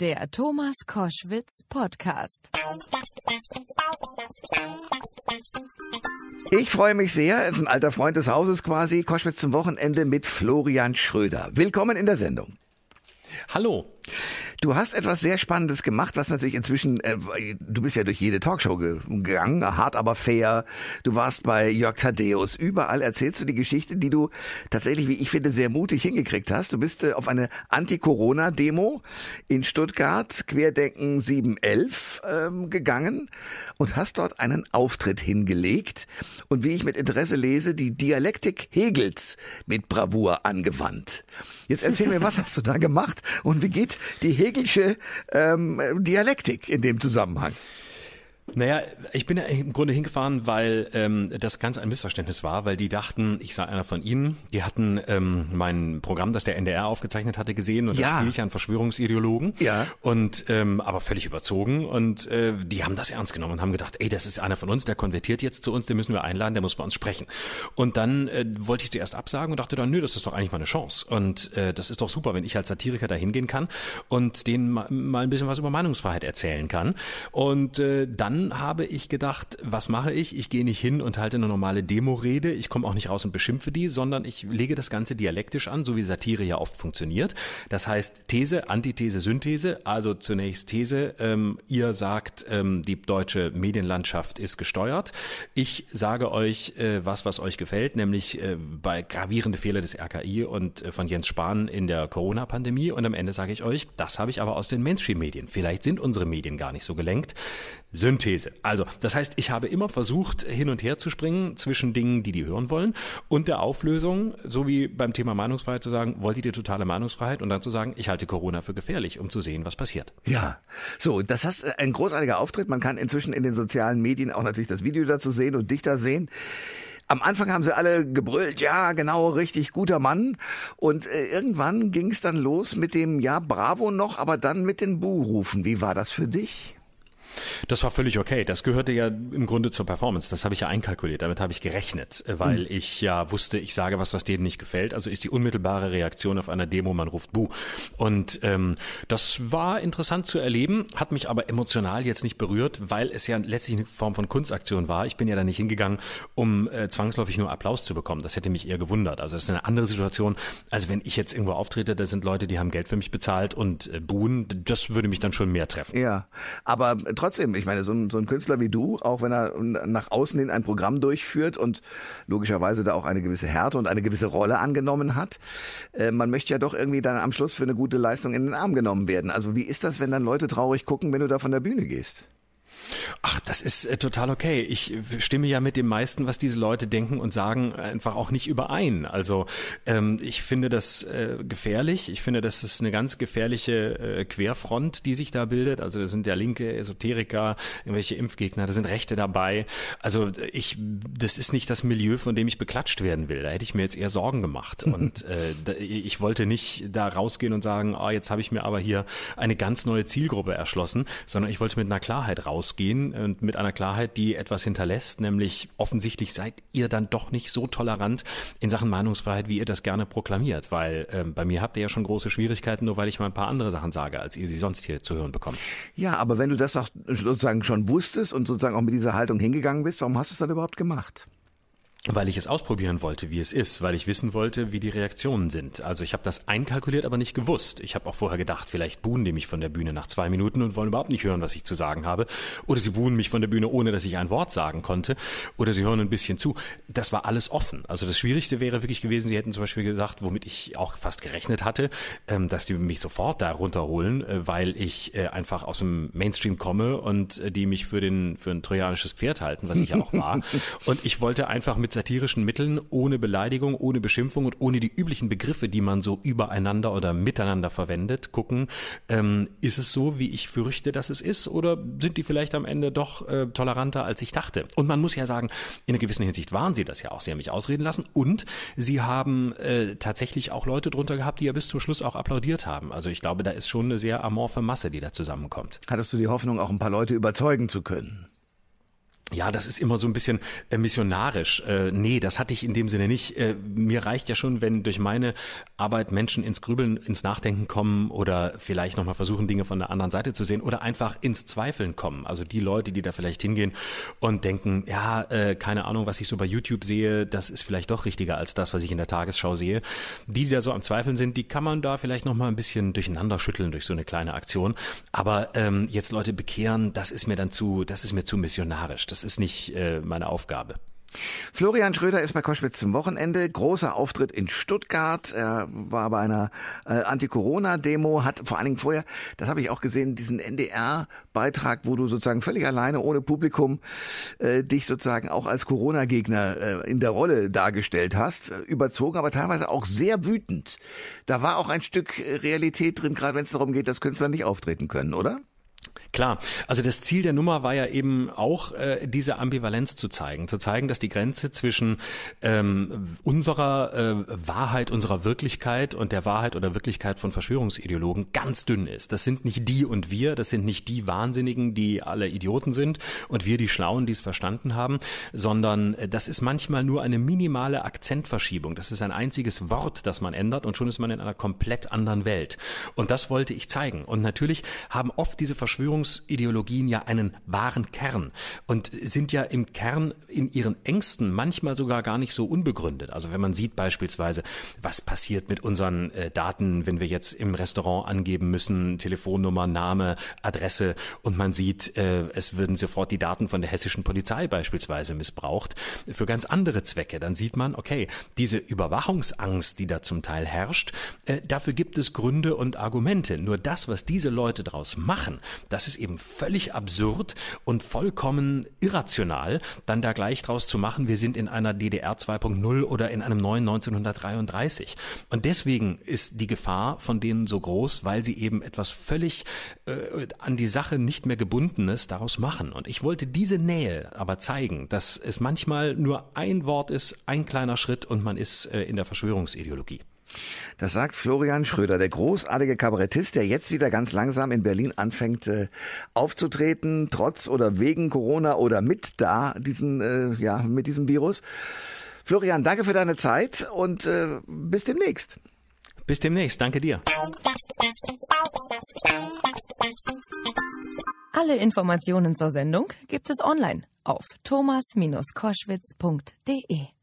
Der Thomas Koschwitz Podcast. Ich freue mich sehr. Es ist ein alter Freund des Hauses quasi. Koschwitz zum Wochenende mit Florian Schröder. Willkommen in der Sendung. Hallo. Du hast etwas sehr Spannendes gemacht, was natürlich inzwischen, äh, du bist ja durch jede Talkshow gegangen, hart aber fair. Du warst bei Jörg Thaddeus. Überall erzählst du die Geschichte, die du tatsächlich, wie ich finde, sehr mutig hingekriegt hast. Du bist äh, auf eine Anti-Corona-Demo in Stuttgart, Querdenken 711, ähm, gegangen und hast dort einen Auftritt hingelegt und wie ich mit Interesse lese, die Dialektik Hegels mit Bravour angewandt. Jetzt erzähl mir, was hast du da gemacht und wie geht die Hegelsche ähm, Dialektik in dem Zusammenhang? Naja, ich bin ja im Grunde hingefahren, weil ähm, das Ganze ein Missverständnis war, weil die dachten, ich sei einer von ihnen. Die hatten ähm, mein Programm, das der NDR aufgezeichnet hatte, gesehen und ja. da spiele ich einen Verschwörungsideologen. Ja. Und ähm, aber völlig überzogen und äh, die haben das ernst genommen und haben gedacht, ey, das ist einer von uns, der konvertiert jetzt zu uns, den müssen wir einladen, der muss bei uns sprechen. Und dann äh, wollte ich zuerst absagen und dachte dann, nö, das ist doch eigentlich mal eine Chance. Und äh, das ist doch super, wenn ich als Satiriker da hingehen kann und denen mal, mal ein bisschen was über Meinungsfreiheit erzählen kann. Und äh, dann habe ich gedacht, was mache ich? Ich gehe nicht hin und halte eine normale Demo-Rede. Ich komme auch nicht raus und beschimpfe die, sondern ich lege das Ganze dialektisch an, so wie Satire ja oft funktioniert. Das heißt These, Antithese, Synthese. Also zunächst These. Ähm, ihr sagt, ähm, die deutsche Medienlandschaft ist gesteuert. Ich sage euch äh, was, was euch gefällt, nämlich äh, bei gravierende Fehler des RKI und äh, von Jens Spahn in der Corona-Pandemie. Und am Ende sage ich euch, das habe ich aber aus den Mainstream-Medien. Vielleicht sind unsere Medien gar nicht so gelenkt. Synthese. Also, das heißt, ich habe immer versucht, hin und her zu springen zwischen Dingen, die die hören wollen und der Auflösung, so wie beim Thema Meinungsfreiheit zu sagen, wollt ihr totale Meinungsfreiheit und dann zu sagen, ich halte Corona für gefährlich, um zu sehen, was passiert. Ja, so, das ist äh, ein großartiger Auftritt. Man kann inzwischen in den sozialen Medien auch natürlich das Video dazu sehen und dich da sehen. Am Anfang haben sie alle gebrüllt, ja, genau, richtig guter Mann. Und äh, irgendwann ging es dann los mit dem, ja, bravo noch, aber dann mit den Buhrufen. Wie war das für dich? Das war völlig okay. Das gehörte ja im Grunde zur Performance. Das habe ich ja einkalkuliert. Damit habe ich gerechnet, äh, weil mhm. ich ja wusste, ich sage was, was denen nicht gefällt. Also ist die unmittelbare Reaktion auf einer Demo, man ruft Bu. Und ähm, das war interessant zu erleben, hat mich aber emotional jetzt nicht berührt, weil es ja letztlich eine Form von Kunstaktion war. Ich bin ja da nicht hingegangen, um äh, zwangsläufig nur Applaus zu bekommen. Das hätte mich eher gewundert. Also das ist eine andere Situation, als wenn ich jetzt irgendwo auftrete, da sind Leute, die haben Geld für mich bezahlt und äh, buhen. Das würde mich dann schon mehr treffen. Ja, aber trotzdem trotzdem, ich meine, so ein, so ein Künstler wie du, auch wenn er nach außen hin ein Programm durchführt und logischerweise da auch eine gewisse Härte und eine gewisse Rolle angenommen hat, äh, man möchte ja doch irgendwie dann am Schluss für eine gute Leistung in den Arm genommen werden. Also wie ist das, wenn dann Leute traurig gucken, wenn du da von der Bühne gehst? Ach, das ist äh, total okay. Ich stimme ja mit dem meisten, was diese Leute denken und sagen, einfach auch nicht überein. Also ähm, ich finde das äh, gefährlich. Ich finde, das ist eine ganz gefährliche äh, Querfront, die sich da bildet. Also da sind ja linke Esoteriker, irgendwelche Impfgegner, da sind Rechte dabei. Also ich, das ist nicht das Milieu, von dem ich beklatscht werden will. Da hätte ich mir jetzt eher Sorgen gemacht. Und äh, ich wollte nicht da rausgehen und sagen, ah, jetzt habe ich mir aber hier eine ganz neue Zielgruppe erschlossen, sondern ich wollte mit einer Klarheit rausgehen gehen und mit einer Klarheit, die etwas hinterlässt, nämlich offensichtlich seid ihr dann doch nicht so tolerant in Sachen Meinungsfreiheit, wie ihr das gerne proklamiert, weil äh, bei mir habt ihr ja schon große Schwierigkeiten, nur weil ich mal ein paar andere Sachen sage, als ihr sie sonst hier zu hören bekommt. Ja, aber wenn du das doch sozusagen schon wusstest und sozusagen auch mit dieser Haltung hingegangen bist, warum hast du es dann überhaupt gemacht? Weil ich es ausprobieren wollte, wie es ist, weil ich wissen wollte, wie die Reaktionen sind. Also ich habe das einkalkuliert, aber nicht gewusst. Ich habe auch vorher gedacht, vielleicht buhen die mich von der Bühne nach zwei Minuten und wollen überhaupt nicht hören, was ich zu sagen habe. Oder sie buhen mich von der Bühne, ohne dass ich ein Wort sagen konnte. Oder sie hören ein bisschen zu. Das war alles offen. Also das Schwierigste wäre wirklich gewesen, sie hätten zum Beispiel gesagt, womit ich auch fast gerechnet hatte, ähm, dass die mich sofort da runterholen, äh, weil ich äh, einfach aus dem Mainstream komme und äh, die mich für, den, für ein trojanisches Pferd halten, was ich ja auch war. Und ich wollte einfach mit satirischen Mitteln, ohne Beleidigung, ohne Beschimpfung und ohne die üblichen Begriffe, die man so übereinander oder miteinander verwendet, gucken, ähm, ist es so, wie ich fürchte, dass es ist, oder sind die vielleicht am Ende doch äh, toleranter, als ich dachte? Und man muss ja sagen, in einer gewissen Hinsicht waren sie das ja auch. Sie haben mich ausreden lassen und sie haben äh, tatsächlich auch Leute drunter gehabt, die ja bis zum Schluss auch applaudiert haben. Also ich glaube, da ist schon eine sehr amorphe Masse, die da zusammenkommt. Hattest du die Hoffnung, auch ein paar Leute überzeugen zu können? Ja, das ist immer so ein bisschen äh, missionarisch. Äh, nee, das hatte ich in dem Sinne nicht. Äh, mir reicht ja schon, wenn durch meine Arbeit Menschen ins Grübeln, ins Nachdenken kommen oder vielleicht nochmal versuchen, Dinge von der anderen Seite zu sehen oder einfach ins Zweifeln kommen. Also die Leute, die da vielleicht hingehen und denken, ja, keine Ahnung, was ich so bei YouTube sehe, das ist vielleicht doch richtiger als das, was ich in der Tagesschau sehe. Die, die da so am Zweifeln sind, die kann man da vielleicht nochmal ein bisschen durcheinander schütteln durch so eine kleine Aktion. Aber ähm, jetzt Leute bekehren, das ist mir dann zu, das ist mir zu missionarisch. Das das ist nicht äh, meine Aufgabe. Florian Schröder ist bei Koschwitz zum Wochenende. Großer Auftritt in Stuttgart. Er war bei einer äh, Anti-Corona-Demo, hat vor allen Dingen vorher, das habe ich auch gesehen, diesen NDR-Beitrag, wo du sozusagen völlig alleine, ohne Publikum, äh, dich sozusagen auch als Corona-Gegner äh, in der Rolle dargestellt hast. Äh, überzogen, aber teilweise auch sehr wütend. Da war auch ein Stück Realität drin, gerade wenn es darum geht, dass Künstler nicht auftreten können, oder? Klar, also das Ziel der Nummer war ja eben auch, äh, diese Ambivalenz zu zeigen, zu zeigen, dass die Grenze zwischen ähm, unserer äh, Wahrheit, unserer Wirklichkeit und der Wahrheit oder Wirklichkeit von Verschwörungsideologen ganz dünn ist. Das sind nicht die und wir, das sind nicht die Wahnsinnigen, die alle Idioten sind und wir die Schlauen, die es verstanden haben, sondern äh, das ist manchmal nur eine minimale Akzentverschiebung. Das ist ein einziges Wort, das man ändert und schon ist man in einer komplett anderen Welt. Und das wollte ich zeigen. Und natürlich haben oft diese Verschwörungen Verschwörungsideologien ja einen wahren Kern und sind ja im Kern in ihren Ängsten manchmal sogar gar nicht so unbegründet. Also wenn man sieht beispielsweise, was passiert mit unseren äh, Daten, wenn wir jetzt im Restaurant angeben müssen, Telefonnummer, Name, Adresse und man sieht, äh, es würden sofort die Daten von der hessischen Polizei beispielsweise missbraucht für ganz andere Zwecke, dann sieht man, okay, diese Überwachungsangst, die da zum Teil herrscht, äh, dafür gibt es Gründe und Argumente. Nur das, was diese Leute daraus machen, das ist eben völlig absurd und vollkommen irrational, dann da gleich draus zu machen, wir sind in einer DDR 2.0 oder in einem neuen 1933. Und deswegen ist die Gefahr von denen so groß, weil sie eben etwas völlig äh, an die Sache nicht mehr gebundenes daraus machen. Und ich wollte diese Nähe aber zeigen, dass es manchmal nur ein Wort ist, ein kleiner Schritt und man ist äh, in der Verschwörungsideologie. Das sagt Florian Schröder, der großartige Kabarettist, der jetzt wieder ganz langsam in Berlin anfängt äh, aufzutreten, trotz oder wegen Corona oder mit da diesen äh, ja mit diesem Virus. Florian, danke für deine Zeit und äh, bis demnächst. Bis demnächst, danke dir. Alle Informationen zur Sendung gibt es online auf thomas-koschwitz.de.